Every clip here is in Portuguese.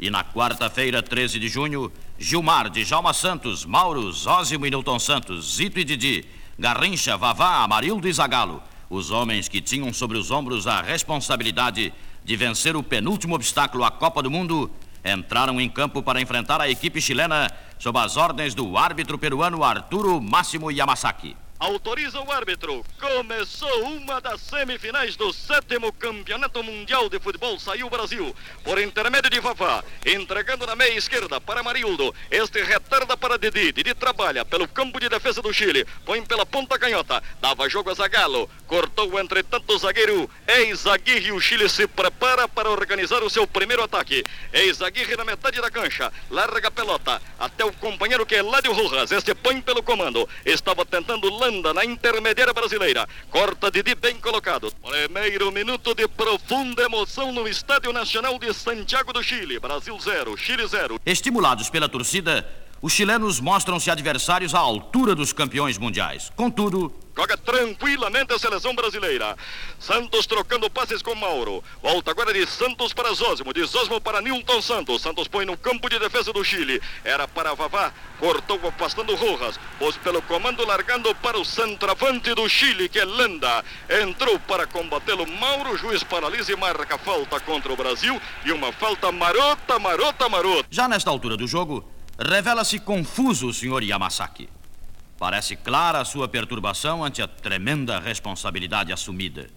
E na quarta-feira, 13 de junho, Gilmar, Djalma Santos, Mauro, Zózimo e Newton Santos, Zito e Didi, Garrincha, Vavá, Amarildo e Zagalo, os homens que tinham sobre os ombros a responsabilidade de vencer o penúltimo obstáculo à Copa do Mundo, entraram em campo para enfrentar a equipe chilena sob as ordens do árbitro peruano Arturo Máximo Yamasaki. Autoriza o árbitro. Começou uma das semifinais do sétimo Campeonato Mundial de Futebol. Saiu o Brasil por intermédio de Fafá, entregando na meia esquerda para Marildo. Este retarda para Didi. Didi trabalha pelo campo de defesa do Chile. Põe pela ponta canhota. Dava jogo a Zagalo. Cortou, entretanto, o zagueiro Ex-Aguirre. O Chile se prepara para organizar o seu primeiro ataque. Ex-Aguirre na metade da cancha. Larga a pelota até o companheiro que é Ládio Rojas. Este põe pelo comando. Estava tentando lançar na intermediária brasileira. Corta Didi bem colocado. Primeiro minuto de profunda emoção no Estádio Nacional de Santiago do Chile. Brasil 0, Chile 0. Estimulados pela torcida, os chilenos mostram-se adversários à altura dos campeões mundiais. Contudo, Joga tranquilamente a seleção brasileira. Santos trocando passes com Mauro. Volta agora de Santos para Zósimo. De Zósimo para Nilton Santos. Santos põe no campo de defesa do Chile. Era para Vavá. Cortou afastando Rojas. Pôs pelo comando largando para o centroavante do Chile, que é Lenda. Entrou para combatê-lo Mauro. Juiz paralisa e marca falta contra o Brasil. E uma falta marota, marota, marota. Já nesta altura do jogo, revela-se confuso o senhor Yamasaki. Parece clara a sua perturbação ante a tremenda responsabilidade assumida.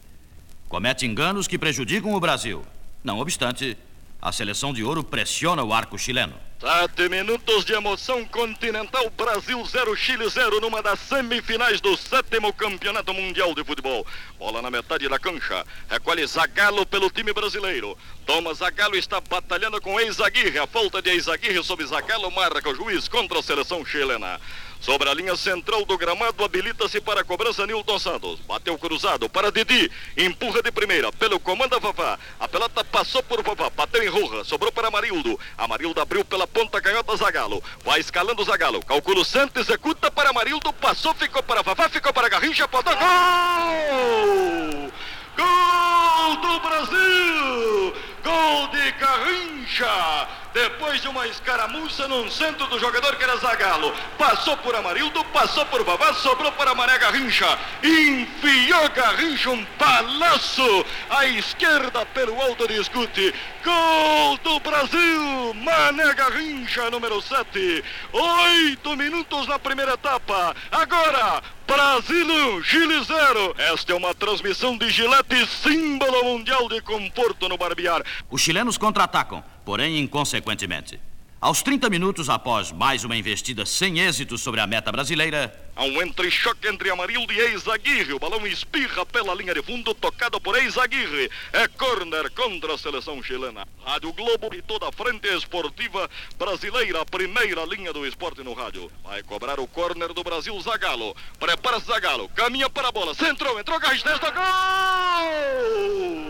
Comete enganos que prejudicam o Brasil. Não obstante, a seleção de ouro pressiona o arco chileno. Sete minutos de emoção continental, Brasil 0, Chile 0, numa das semifinais do sétimo Campeonato Mundial de Futebol. Bola na metade da cancha, recolhe Zagallo pelo time brasileiro. Thomas Zagallo está batalhando com ex-Aguirre, a falta de ex-Aguirre sobre Zagallo marca o juiz contra a seleção chilena. Sobre a linha central do gramado, habilita-se para a cobrança Nilton Santos. Bateu cruzado para Didi. Empurra de primeira pelo comando Vavá. A pelota passou por Vavá. Bateu em Rurra. Sobrou para Amarildo. Amarildo abriu pela ponta canhota Zagalo. Vai escalando Zagalo. Calcula o centro, executa para Amarildo. Passou, ficou para Vavá, ficou para Garrincha. Podou. Gol! Gol do Brasil! Gol de Garrincha! Depois de uma escaramuça no centro do jogador que era Zagalo. Passou por Amarildo, passou por Vavá, sobrou para Mané Garrincha. Enfiou Garrincha um palaço à esquerda pelo alto de escute. Gol do Brasil! Mané Garrincha, número 7. Oito minutos na primeira etapa. Agora, Brasil 1, Chile 0. Esta é uma transmissão de Gillette, símbolo mundial de conforto no barbear. Os chilenos contra-atacam, porém inconsequentemente. Aos 30 minutos após mais uma investida sem êxito sobre a meta brasileira, Há um entre-choque entre Amarildo e Ex-Aguirre. O balão espirra pela linha de fundo, tocado por Ex-Aguirre. É corner contra a seleção chilena. Rádio Globo e toda a frente esportiva brasileira, primeira linha do esporte no rádio. Vai cobrar o corner do Brasil, Zagalo. Prepara-se, Zagalo. Caminha para a bola. Centrou, entrou, Garrincha, gol!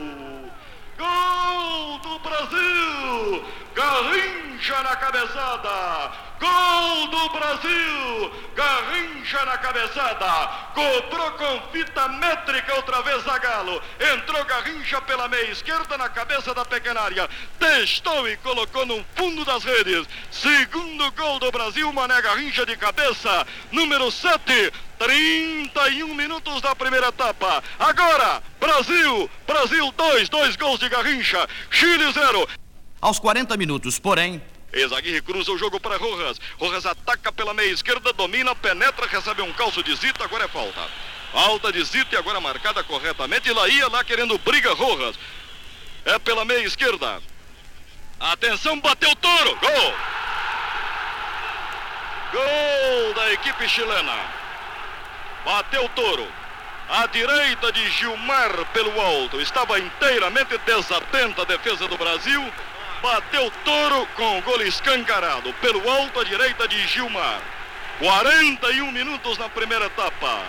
Brasil! Garrincha na cabeçada! Gol do Brasil! Garrincha na cabeçada! Cobrou com fita métrica outra vez Zagalo. Entrou Garrincha pela meia esquerda na cabeça da pequena área. Testou e colocou no fundo das redes. Segundo gol do Brasil, Mané Garrincha de cabeça. Número 7. 31 minutos da primeira etapa. Agora, Brasil, Brasil 2, dois gols de Garrincha, Chile 0. aos 40 minutos, porém, Ex-Aguirre cruza o jogo para Rojas. Rojas ataca pela meia esquerda, domina, penetra, recebe um calço de Zita, agora é falta. Falta de Zita e agora marcada corretamente. Lá ia lá querendo briga Rojas. É pela meia esquerda. Atenção, bateu touro. Gol! Gol da equipe chilena. Bateu touro. À direita de Gilmar pelo alto. Estava inteiramente desatenta a defesa do Brasil. Bateu touro com o gol escancarado. Pelo alto à direita de Gilmar. 41 minutos na primeira etapa.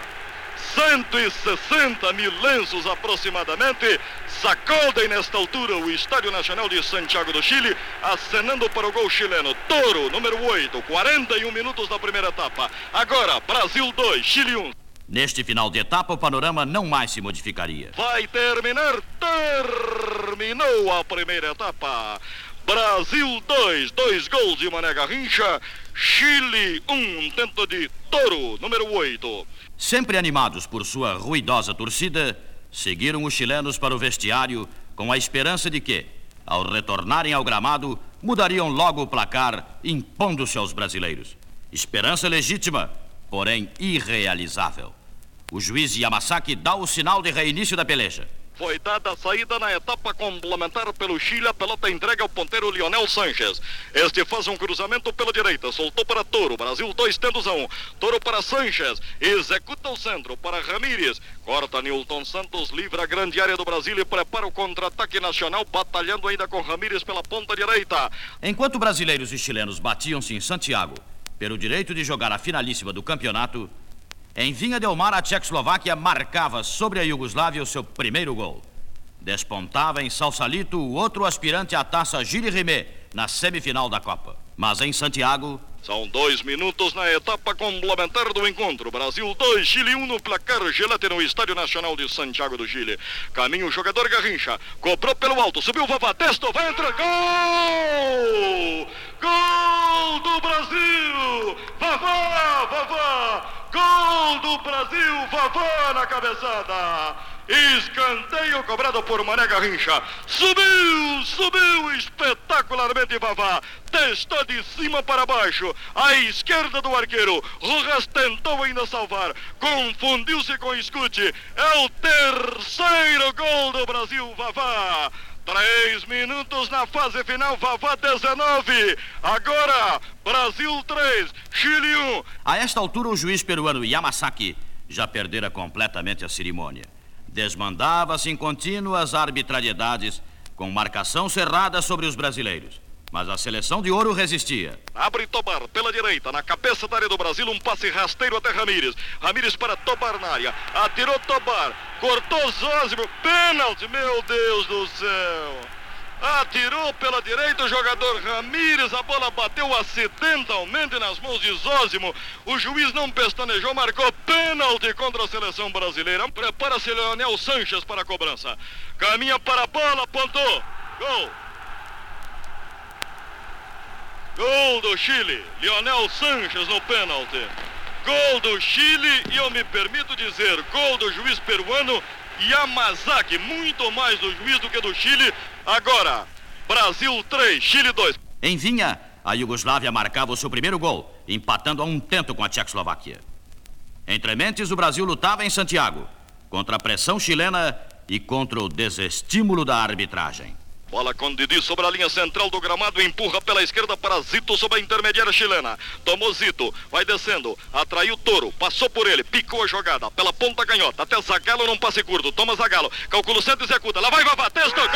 160 mil lenços aproximadamente sacodem nesta altura o Estádio Nacional de Santiago do Chile, acenando para o gol chileno. Toro, número 8, 41 minutos da primeira etapa. Agora, Brasil 2, Chile 1. Neste final de etapa, o panorama não mais se modificaria. Vai terminar, terminou a primeira etapa. Brasil 2, dois gols de Mané Garrincha. Chile 1, um, tento de Toro, número 8. Sempre animados por sua ruidosa torcida, seguiram os chilenos para o vestiário com a esperança de que, ao retornarem ao gramado, mudariam logo o placar, impondo-se aos brasileiros. Esperança legítima, porém irrealizável. O juiz Yamasaki dá o sinal de reinício da peleja. Foi dada a saída na etapa complementar pelo Chile. A pelota entrega ao ponteiro Lionel Sanches. Este faz um cruzamento pela direita. Soltou para Toro. Brasil 2 tendos a 1. Um. Toro para Sanches. Executa o centro para Ramírez. Corta Newton Santos. Livra a grande área do Brasil e prepara o contra-ataque nacional. Batalhando ainda com Ramírez pela ponta direita. Enquanto brasileiros e chilenos batiam-se em Santiago pelo direito de jogar a finalíssima do campeonato. Em Vinha Del Mar, a Tchecoslováquia marcava sobre a Iugoslávia o seu primeiro gol. Despontava em Salsalito o outro aspirante à taça Gilles Rimet na semifinal da Copa. Mas em Santiago. São dois minutos na etapa complementar do encontro. Brasil 2, Chile 1 um no placar gelate no Estádio Nacional de Santiago do Chile. Caminho o jogador Garrincha. Cobrou pelo alto, subiu o Vavá, testou, vai entrar. Gol! Gol do Brasil! Vavá, Vavá! Gol do Brasil, Vavá na cabeçada. Escanteio cobrado por Mané Garrincha. Subiu, subiu espetacularmente Vavá. Testou de cima para baixo. À esquerda do arqueiro. Rojas tentou ainda salvar. Confundiu-se com Escute. É o terceiro gol do Brasil, Vavá. Três minutos na fase final, Vavá 19. Agora, Brasil 3, Chile 1. A esta altura, o juiz peruano Yamasaki já perdera completamente a cerimônia. Desmandava-se em contínuas arbitrariedades, com marcação cerrada sobre os brasileiros. Mas a seleção de ouro resistia. Abre Tobar pela direita, na cabeça da área do Brasil, um passe rasteiro até Ramírez. Ramírez para Tobar na área. Atirou Tobar, cortou Zózimo. Pênalti, meu Deus do céu. Atirou pela direita o jogador Ramírez. A bola bateu acidentalmente nas mãos de Zózimo. O juiz não pestanejou, marcou pênalti contra a seleção brasileira. Prepara-se Leonel Sanches para a cobrança. Caminha para a bola, apontou. Gol. Gol do Chile, Lionel Sanches no pênalti. Gol do Chile e eu me permito dizer, gol do juiz peruano Yamazaki, muito mais do juiz do que do Chile. Agora, Brasil 3, Chile 2. Em Vinha, a Iugoslávia marcava o seu primeiro gol, empatando a um tento com a Tchecoslováquia. Entre mentes, o Brasil lutava em Santiago, contra a pressão chilena e contra o desestímulo da arbitragem. Bola com Didi sobre a linha central do gramado, empurra pela esquerda para Zito sobre a intermediária chilena. Tomou Zito, vai descendo, atraiu Toro, passou por ele, picou a jogada, pela ponta canhota, até Zagalo num passe curto, toma Zagalo, calcula o centro, executa, lá vai Vavá, testa, gol!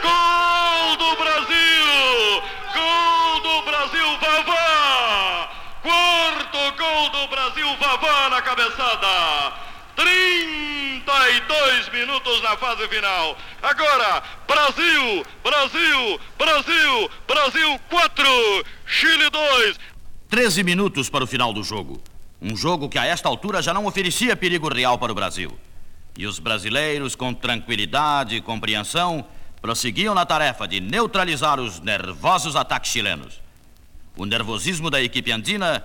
Gol do Brasil! Gol do Brasil, Vavá! Quarto gol do Brasil, Vavá na cabeçada! 32 minutos na fase final. Agora, Brasil, Brasil, Brasil, Brasil 4, Chile 2. 13 minutos para o final do jogo. Um jogo que a esta altura já não oferecia perigo real para o Brasil. E os brasileiros, com tranquilidade e compreensão, prosseguiam na tarefa de neutralizar os nervosos ataques chilenos. O nervosismo da equipe andina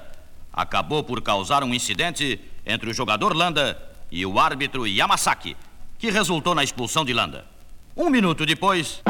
acabou por causar um incidente entre o jogador Landa e o árbitro Yamasaki, que resultou na expulsão de Landa. Um minuto depois.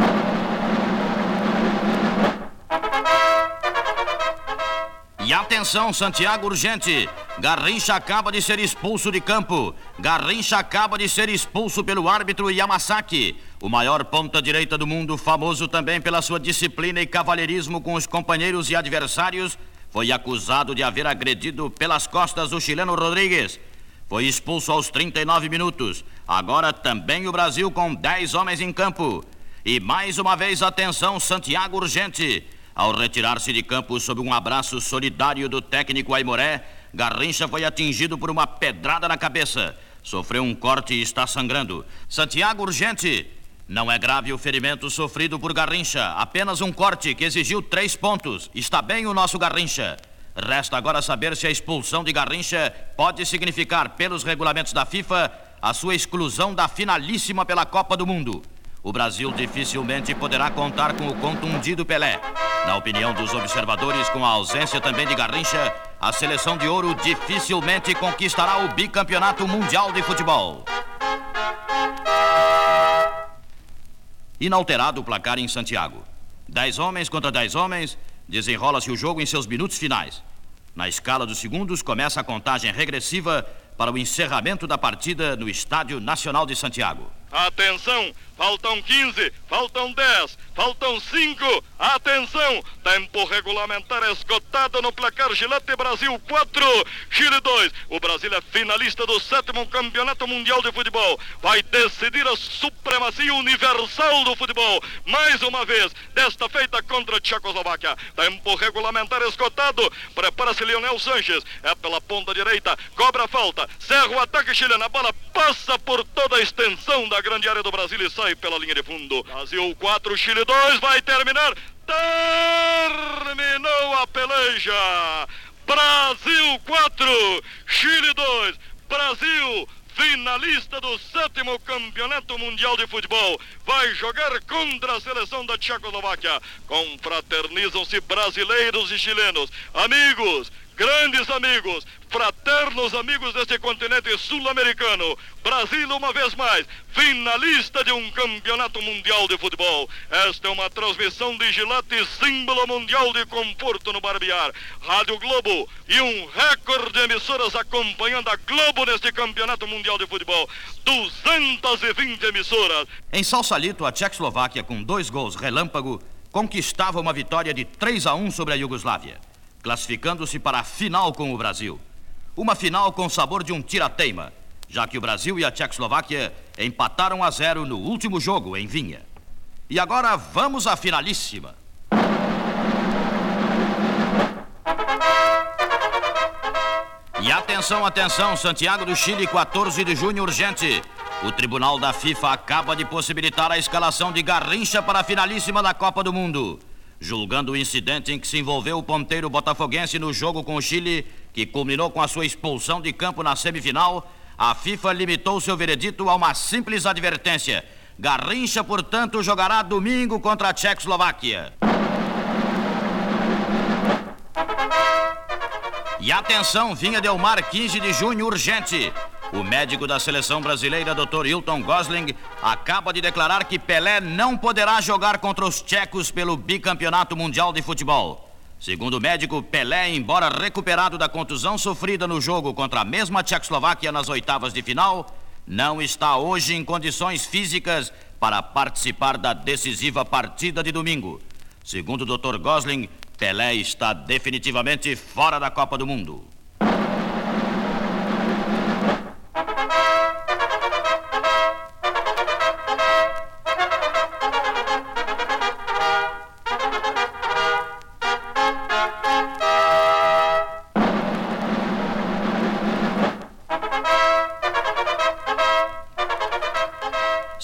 E atenção, Santiago urgente. Garrincha acaba de ser expulso de campo. Garrincha acaba de ser expulso pelo árbitro Yamasaki, o maior ponta-direita do mundo, famoso também pela sua disciplina e cavalheirismo com os companheiros e adversários, foi acusado de haver agredido pelas costas o chileno Rodrigues, foi expulso aos 39 minutos. Agora também o Brasil com 10 homens em campo. E mais uma vez, atenção, Santiago urgente. Ao retirar-se de campo sob um abraço solidário do técnico Aimoré, Garrincha foi atingido por uma pedrada na cabeça. Sofreu um corte e está sangrando. Santiago urgente. Não é grave o ferimento sofrido por Garrincha, apenas um corte que exigiu três pontos. Está bem o nosso Garrincha. Resta agora saber se a expulsão de Garrincha pode significar, pelos regulamentos da FIFA, a sua exclusão da finalíssima pela Copa do Mundo. o Brasil dificilmente poderá contar com o contundido Pelé. Na opinião dos observadores, com a ausência também de Garrincha, a seleção de ouro dificilmente conquistará o bicampeonato mundial de futebol. Inalterado o placar em Santiago. Dez homens contra dez homens, desenrola-se o jogo em seus minutos finais. Na escala dos segundos, começa a contagem regressiva para o encerramento da partida no Estádio Nacional de Santiago. Atenção, faltam 15, faltam 10, faltam 5. Atenção, tempo regulamentar esgotado no placar Gillette Brasil 4, Chile 2. O Brasil é finalista do sétimo Campeonato Mundial de Futebol. Vai decidir a supremacia universal do futebol. Mais uma vez, desta feita contra a Tchecoslováquia. Tempo regulamentar esgotado. Prepara-se Leonel Sanches. É pela ponta direita, cobra a falta. Cerra o ataque chileno. A bola passa por toda a extensão da grande área do Brasil e sai pela linha de fundo. Brasil 4, Chile 2, vai terminar. Terminou a peleja. Brasil 4, Chile 2. Brasil finalista do sétimo campeonato mundial de futebol, vai jogar contra a seleção da Tchecoslováquia. Confraternizam-se brasileiros e chilenos, amigos, grandes amigos, fraternos amigos deste continente sul-americano. Brasil, uma vez mais, finalista de um campeonato mundial de futebol. Esta é uma transmissão de Gillette, símbolo mundial de conforto no barbear. Rádio Globo e um recorde de emissoras acompanhando a Globo neste campeonato mundial de futebol. 220 emissoras. Em Salsalito, a Tchecoslováquia, com dois gols relâmpago, conquistava uma vitória de 3 a 1 sobre a Iugoslávia classificando-se para a final com o Brasil. Uma final com sabor de um tirateima, já que o Brasil e a Tchecoslováquia empataram a zero no último jogo em Vinha. E agora vamos à finalíssima. E atenção, atenção, Santiago do Chile, 14 de junho, urgente. O Tribunal da FIFA acaba de possibilitar a escalação de Garrincha para a finalíssima da Copa do Mundo julgando o incidente em que se envolveu o ponteiro botafoguense no jogo com o Chile, que culminou com a sua expulsão de campo na semifinal, a FIFA limitou seu veredito a uma simples advertência. Garrincha, portanto, jogará domingo contra a Tchecoslováquia. E atenção, vinha Delmar, 15 de junho, urgente. O médico da seleção brasileira, Dr. Hilton Gosling, acaba de declarar que Pelé não poderá jogar contra os tchecos pelo bicampeonato mundial de futebol. Segundo o médico, Pelé, embora recuperado da contusão sofrida no jogo contra a mesma Tchecoslováquia nas oitavas de final, não está hoje em condições físicas para participar da decisiva partida de domingo. Segundo o Dr. Gosling, Pelé está definitivamente fora da Copa do Mundo.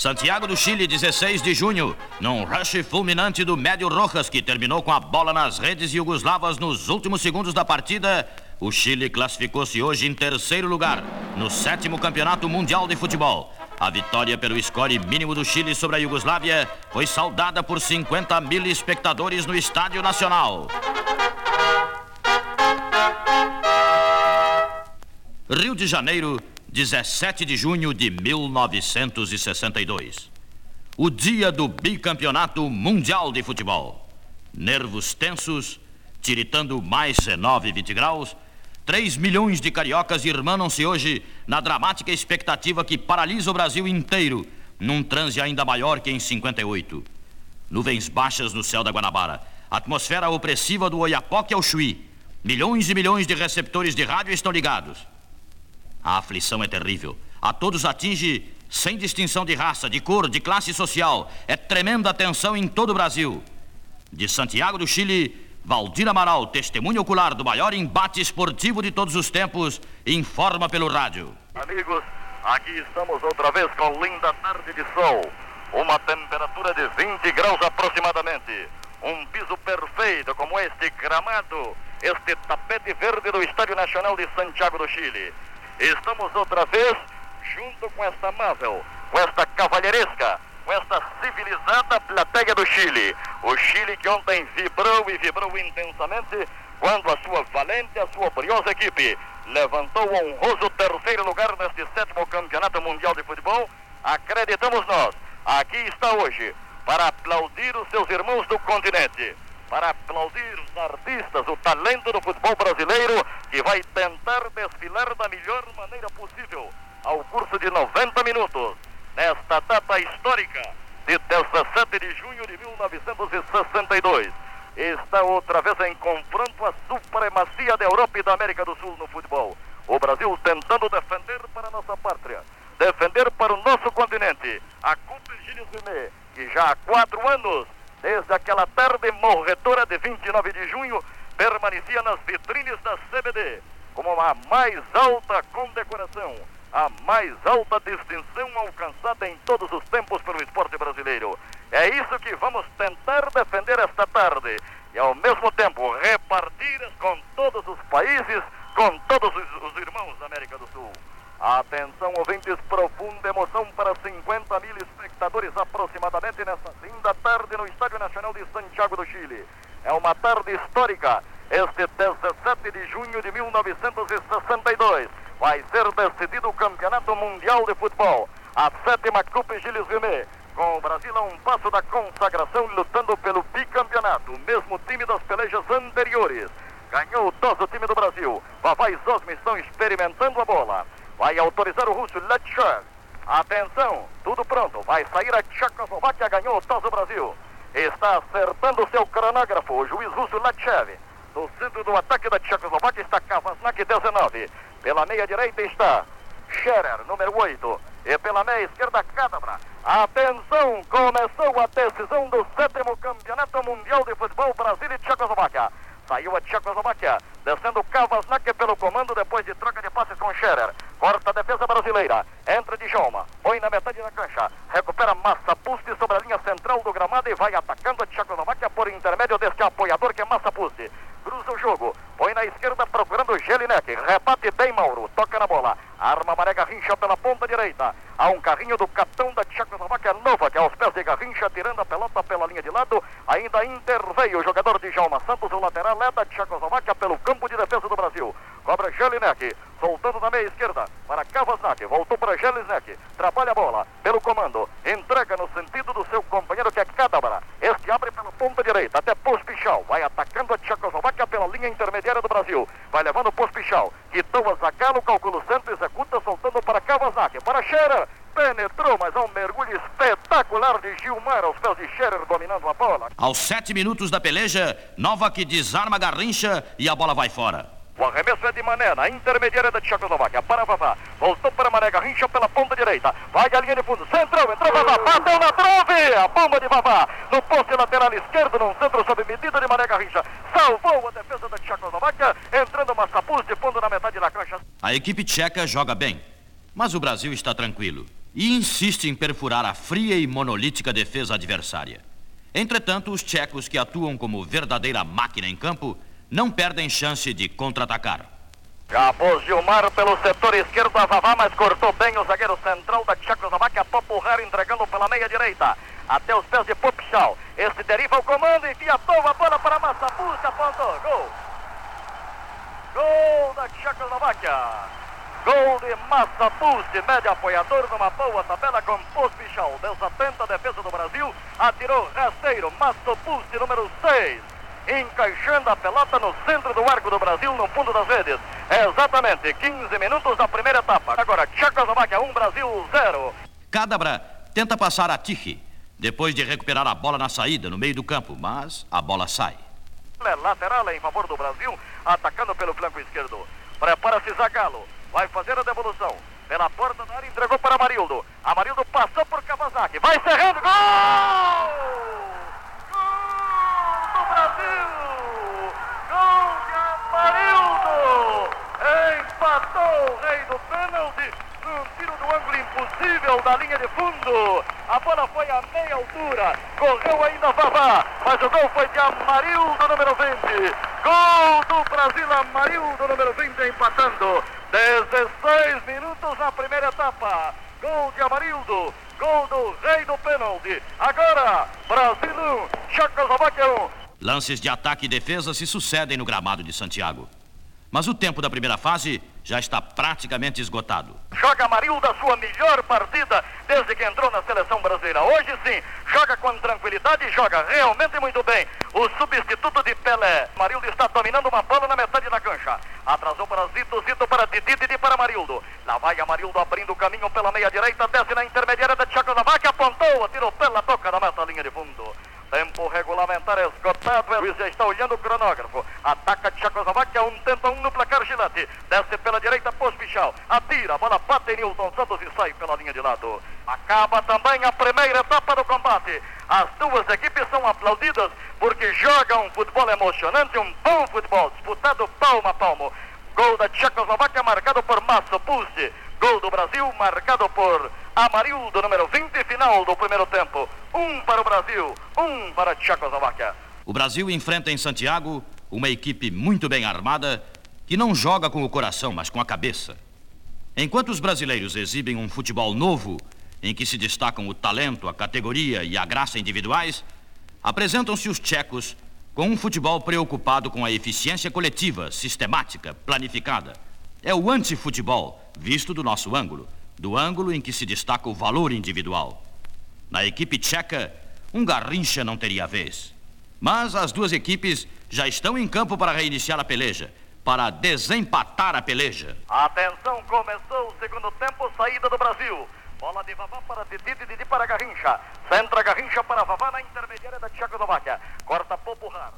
Santiago do Chile, 16 de junho, num rush fulminante do Médio Rojas, que terminou com a bola nas redes iugoslavas nos últimos segundos da partida, o Chile classificou-se hoje em terceiro lugar no sétimo Campeonato Mundial de Futebol. A vitória pelo score mínimo do Chile sobre a Iugoslávia foi saudada por 50 mil espectadores no Estádio Nacional. Rio de Janeiro, 17 de junho de 1962. O dia do bicampeonato mundial de futebol. Nervos tensos, tiritando mais 19 20 graus, 3 milhões de cariocas irmanam-se hoje na dramática expectativa que paralisa o Brasil inteiro, num transe ainda maior que em 58. Nuvens baixas no céu da Guanabara, atmosfera opressiva do Oiapoque ao Chuí. Milhões e milhões de receptores de rádio estão ligados. A aflição é terrível. A todos atinge sem distinção de raça, de cor, de classe social. É tremenda tensão em todo o Brasil. De Santiago do Chile, Valdir Amaral, testemunho ocular do maior embate esportivo de todos os tempos, informa pelo rádio. Amigos, aqui estamos outra vez com linda tarde de sol. Uma temperatura de 20 graus aproximadamente. Um piso perfeito como este gramado, este tapete verde do Estádio Nacional de Santiago do Chile. Estamos outra vez junto com esta Marvel, com esta cavalheiresca, com esta civilizada plateia do Chile. O Chile que ontem vibrou e vibrou intensamente quando a sua valente, a sua briosa equipe levantou o honroso terceiro lugar neste sétimo campeonato mundial de futebol. Acreditamos nós, aqui está hoje para aplaudir os seus irmãos do continente, para aplaudir os artistas, o talento do futebol brasileiro que vai tentar desfilar da melhor maneira possível ao curso de 90 minutos nesta data histórica de 17 de junho de 1962. Está outra vez em confronto a supremacia da Europa e da América do Sul no futebol. O Brasil tentando defender para a nossa pátria, defender para o nosso continente a Coupe Gilles que já há quatro anos, desde aquela tarde morredora de 29 de junho, permanecia nas vitrines da CBD como a mais alta condecoração a mais alta distinção alcançada em todos os tempos pelo esporte brasileiro. É isso que vamos tentar defender esta tarde e, ao mesmo tempo, repartir com todos os países, com todos os, os irmãos da América do Sul. Atenção, ouvintes, profunda emoção para 50 mil espectadores aproximadamente nesta linda tarde no Estádio Nacional de Santiago do Chile. É uma tarde histórica, este 17 de junho de 1962 vai ser decidido o Campeonato Mundial de Futebol. A sétima Copa Gilles Rimet, com o Brasil a um passo da consagração, lutando pelo bicampeonato, o mesmo time das pelejas anteriores. Ganhou o toso time do Brasil. Vavá e Zosma estão experimentando a bola. Vai autorizar o russo Letcher. Atenção, tudo pronto. Vai sair a Tchecoslováquia, ganhou o toso Brasil. Está acertando o seu cronógrafo, o juiz russo Letchev. No centro do ataque da Tchecoslováquia está Kavasnak 19. Pela meia direita está Scherer, número 8. E pela meia esquerda, Cadabra. Atenção, começou a decisão do sétimo Campeonato Mundial de Futebol Brasil e Tchecoslováquia. Saiu a Tchecoslováquia, descendo Kavasnak pelo comando depois de troca de passes com Scherer. Corta a defesa brasileira. Entra de Joma. Põe na metade da cancha. Recupera Massa Pusti sobre a linha central do gramado e vai atacando a Tchecoslováquia por intermédio deste apoiador que é Massa Pusti cruza o jogo, põe na esquerda procurando Gelinek, rebate bem Mauro, toca na bola, arma Maré Garrincha pela ponta direita, há um carrinho do capitão da Tchecoslováquia Nova, que é aos pés de Garrincha, tirando a pelota pela linha de lado, ainda interveio o jogador de Jalma Santos, o lateral é da Tchecoslováquia pelo campo de defesa do Brasil, cobra Gelinek, soltando na meia esquerda para Kavasnak, voltou para Gelinek, trabalha a bola, pelo comando, entrega no sentido do seu companheiro que é Cadabra, este abre pela ponta direita, até Pospichal, vai atacando a Tchecoslováquia, pela linha intermediária do Brasil. Vai levando o Pospichal. Quitou a Zagallo, calcula o centro, executa, soltando para Kawasaki. Para Scherer. Penetrou, mas há um mergulho espetacular de Gilmar aos pés de Scherer dominando a bola. Aos sete minutos da peleja, Nova que desarma Garrincha e a bola vai fora. O arremesso é de Mané, na intermediária da Tchecoslováquia. Para Vavá. Voltou para Mané Garrincha pela ponta direita. Vai a linha de fundo. Centrou, entrou Vavá. Bateu na trave. A bomba de Vavá. No poste lateral esquerdo, num centro sob medida de Mané Garrincha. Salvou a defesa da Tchecoslováquia. Entrando Massapuz de fundo na metade da cancha. A equipe tcheca joga bem. Mas o Brasil está tranquilo. E insiste em perfurar a fria e monolítica defesa adversária. Entretanto, os tchecos que atuam como verdadeira máquina em campo não perdem chance de contra-atacar. Já pôs Gilmar pelo setor esquerdo a Vavá, mas cortou bem o zagueiro central da Tchecoslováquia, Popurrar entregando pela meia direita. Até os pés de Popchal. Este deriva o comando, enfia a bola para Massapus, apontou. Gol. Gol da Tchecoslováquia. Gol de Massapus, médio apoiador numa boa tabela com Pospichal. Desatenta a defesa do Brasil. Atirou rasteiro. Massapus, número 6 encaixando a pelota no centro do arco do Brasil, no fundo das redes. Exatamente 15 minutos da primeira etapa. Agora, Tchecoslováquia 1, Brasil 0. Cadabra tenta passar a Tichy, depois de recuperar a bola na saída, no meio do campo, mas a bola sai. Lateral em favor do Brasil, atacando pelo flanco esquerdo. Prepara-se Zagallo, vai fazer a devolução. Pela porta da área, entregou para Amarildo. Amarildo passou por Kawasaki, vai cerrando, gol! Brasil! Gol de Amarildo! Empatou o rei do pênalti tiro do ângulo impossível da linha de fundo. A bola foi a meia altura, correu ainda Vavá, mas o gol foi de Amarildo, número 20. Gol do Brasil, Amarildo, número 20, empatando. 16 minutos na primeira etapa. Gol de Amarildo, Gol do rei do pênalti. Agora, Brasil 1, Checoslováquia 1. Lances de ataque e defesa se sucedem no gramado de Santiago. Mas o tempo da primeira fase já está praticamente esgotado. Joga Marildo a sua melhor partida desde que entrou na seleção brasileira. Hoje sim, joga com tranquilidade e joga realmente muito bem. O substituto de Pelé. Marildo está dominando uma bola na metade da cancha. Atrasou para Zito, Zito para Didi, Didi para Marildo. Lá vai Marildo abrindo o caminho pela meia direita, desce na intermediária da Tchecoslováquia, apontou, atirou pela toca na meta, linha de fundo. Tempo regulamentar esgotado. O já está olhando o cronógrafo. Ataca Tchecoslováquia, um tenta um no placar Gilete. Desce pela direita, Pospichal. Atira, a bola bate em Nilton Santos e sai pela linha de lado. Acaba também a primeira etapa do combate. As duas equipes são aplaudidas porque jogam um futebol emocionante, um bom futebol, disputado palmo a palmo. Gol da Tchecoslováquia marcado por Massa Pulse. Gol do Brasil marcado por Amarildo, número 20, final do primeiro tempo. Um para o Brasil, um para a Tchecoslováquia. O Brasil enfrenta em Santiago uma equipe muito bem armada que não joga com o coração, mas com a cabeça. Enquanto os brasileiros exibem um futebol novo, em que se destacam o talento, a categoria e a graça individuais, apresentam-se os tchecos com um futebol preocupado com a eficiência coletiva, sistemática, planificada. É o antifutebol, visto do nosso ângulo do ângulo em que se destaca o valor individual. Na equipe tcheca, um Garrincha não teria vez. Mas as duas equipes já estão em campo para reiniciar a peleja, para desempatar a peleja. Atenção, começou o segundo tempo, saída do Brasil. Bola de Vavá para Didi, Didi para Garrincha. Centra Garrincha para Vavá na intermediária da Tchecoslováquia. Corta Popular.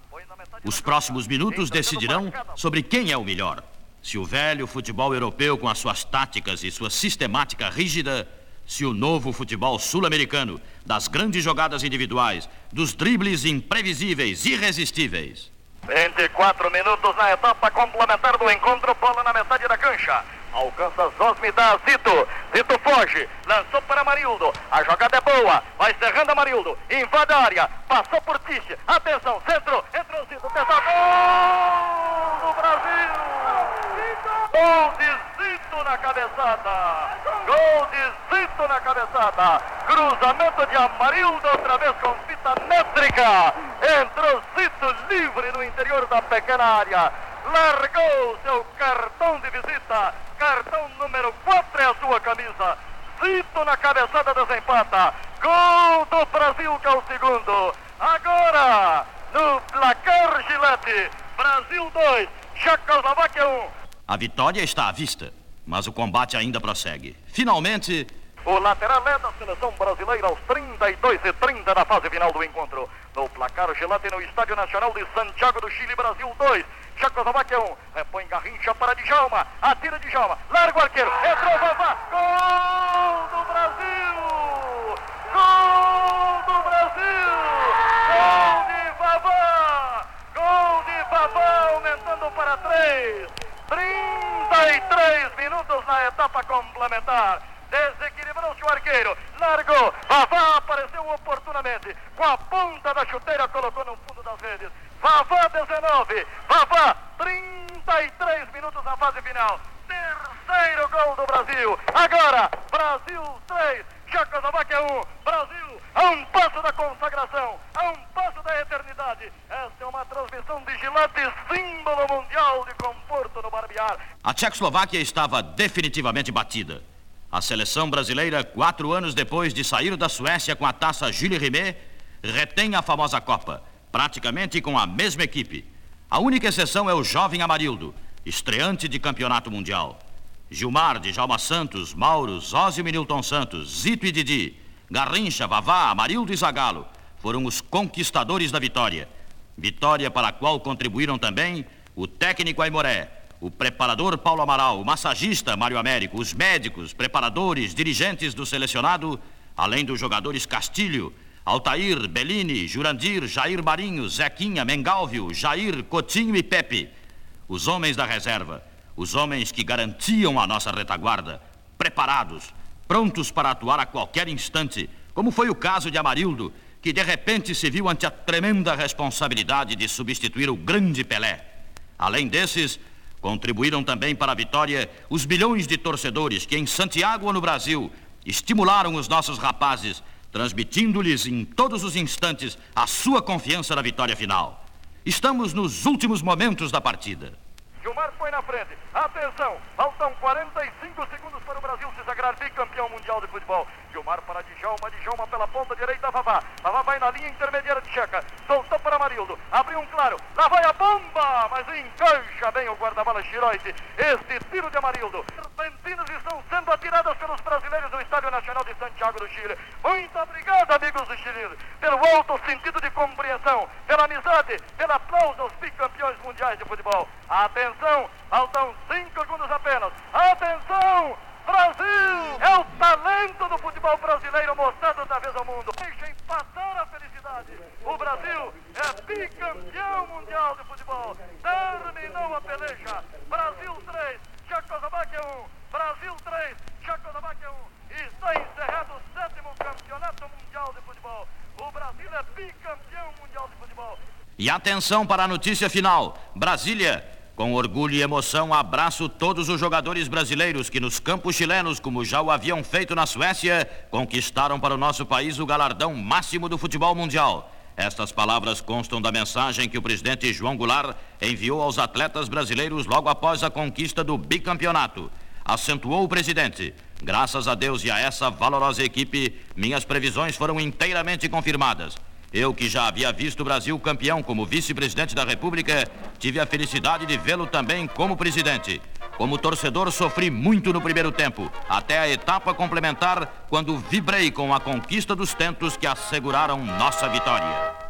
Os próximos minutos decidirão sobre quem é o melhor. Se o velho futebol europeu, com as suas táticas e sua sistemática rígida, se o novo futebol sul-americano, das grandes jogadas individuais, dos dribles imprevisíveis, irresistíveis. 24 minutos na etapa complementar do encontro, bola na metade da cancha. Alcança Zosme da Zito. Zito foge. Lançou para Marildo. A jogada é boa. Vai cerrando a Marildo. Invade a área. Passou por Tiche. Atenção. Centro. Entrou Zito. Tenta gol do Brasil. Gol de Zito na cabeçada. Gol de Zito na cabeçada. Cruzamento de Amarildo outra vez com fita métrica. Entrou Zito livre no interior da pequena área. Largou seu cartão de visita. Cartão número 4 é a sua camisa. Zito na cabeçada desempata. Gol do Brasil que é o segundo. Agora, no placar Gillette. Brasil 2, Checoslováquia 1. A vitória está à vista, mas o combate ainda prossegue. Finalmente. O lateral é da seleção brasileira aos 32 e 30 da fase final do encontro. No placar gelante no Estádio Nacional de Santiago do Chile, Brasil 2. Checoslováquia 1. Repõe Garrincha para Djalma. Atira Djalma. Larga o arqueiro. Entrou Vavá. Gol do Brasil! Gol do Brasil! Gol de Vavá! Gol de Vavá aumentando para 3. 33 minutos na etapa complementar. Desequilibrou-se o arqueiro, largou, Vavá apareceu oportunamente, com a ponta da chuteira colocou no fundo das redes. Vavá 19, Vavá 33 minutos na fase final. Terceiro gol do Brasil. Agora, Brasil 3, Checoslováquia 1, Brasil a um passo da consagração, a um passo da eternidade. Esta é uma transmissão de Gillette, símbolo mundial de conforto no barbear. A Tchecoslováquia estava definitivamente batida. A seleção brasileira, quatro anos depois de sair da Suécia com a taça Jules Rimet, retém a famosa Copa, praticamente com a mesma equipe. A única exceção é o jovem Amarildo, estreante de campeonato mundial. Gilmar, Djalma Santos, Mauro, Zózio e Milton Santos, Zito e Didi, Garrincha, Vavá, Amarildo e Zagalo foram os conquistadores da vitória. Vitória para a qual contribuíram também o técnico Aimoré, o preparador Paulo Amaral, o massagista Mário Américo, os médicos, preparadores, dirigentes do selecionado, além dos jogadores Castilho, Altair, Bellini, Jurandir, Jair Marinho, Zequinha, Mengalvio, Jair, Cotinho e Pepe. Os homens da reserva, os homens que garantiam a nossa retaguarda, preparados, prontos para atuar a qualquer instante, como foi o caso de Amarildo, que de repente se viu ante a tremenda responsabilidade de substituir o grande Pelé. Além desses, contribuíram também para a vitória os milhões de torcedores que em Santiago ou no Brasil estimularam os nossos rapazes, transmitindo-lhes em todos os instantes a sua confiança na vitória final. Estamos nos últimos momentos da partida. Gilmar foi na frente. Atenção, faltam 45 segundos para o Brasil se sagrar bicampeão mundial de futebol. Gilmar para Djalma, Djalma pela ponta direita, Vavá. Vavá vai na linha intermediária de Checa. Soltou para Marildo. Abriu um claro. Lá vai a bomba, mas encaixa bem o guarda-bala Chiroite. Este tiro de Amarildo. Serpentinas estão sendo atiradas pelos brasileiros no Estádio Nacional de Santiago do Chile. Muito obrigado, amigos do Chile, pelo alto sentido de compreensão, pela amizade, pelo aplauso aos bicampeões mundiais de futebol. Atenção, faltam cinco segundos apenas. Atenção! Brasil! É o talento do futebol brasileiro mostrado outra vez ao mundo. Deixem passar a felicidade. O Brasil é bicampeão mundial de futebol. Terminou a peleja. Brasil 3, Tchecoslováquia 1. Brasil 3, Tchecoslováquia 1. Está encerrado o sétimo campeonato mundial de futebol. O Brasil é bicampeão mundial de futebol. E atenção para a notícia final. Brasília com orgulho e emoção, abraço todos os jogadores brasileiros que nos campos chilenos, como já o haviam feito na Suécia, conquistaram para o nosso país o galardão máximo do futebol mundial. Estas palavras constam da mensagem que o presidente João Goulart enviou aos atletas brasileiros logo após a conquista do bicampeonato. Acentuou o presidente. Graças a Deus e a essa valorosa equipe, minhas previsões foram inteiramente confirmadas. Eu, que já havia visto o Brasil campeão como vice-presidente da República, tive a felicidade de vê-lo também como presidente. Como torcedor, sofri muito no primeiro tempo, até a etapa complementar, quando vibrei com a conquista dos tentos que asseguraram nossa vitória.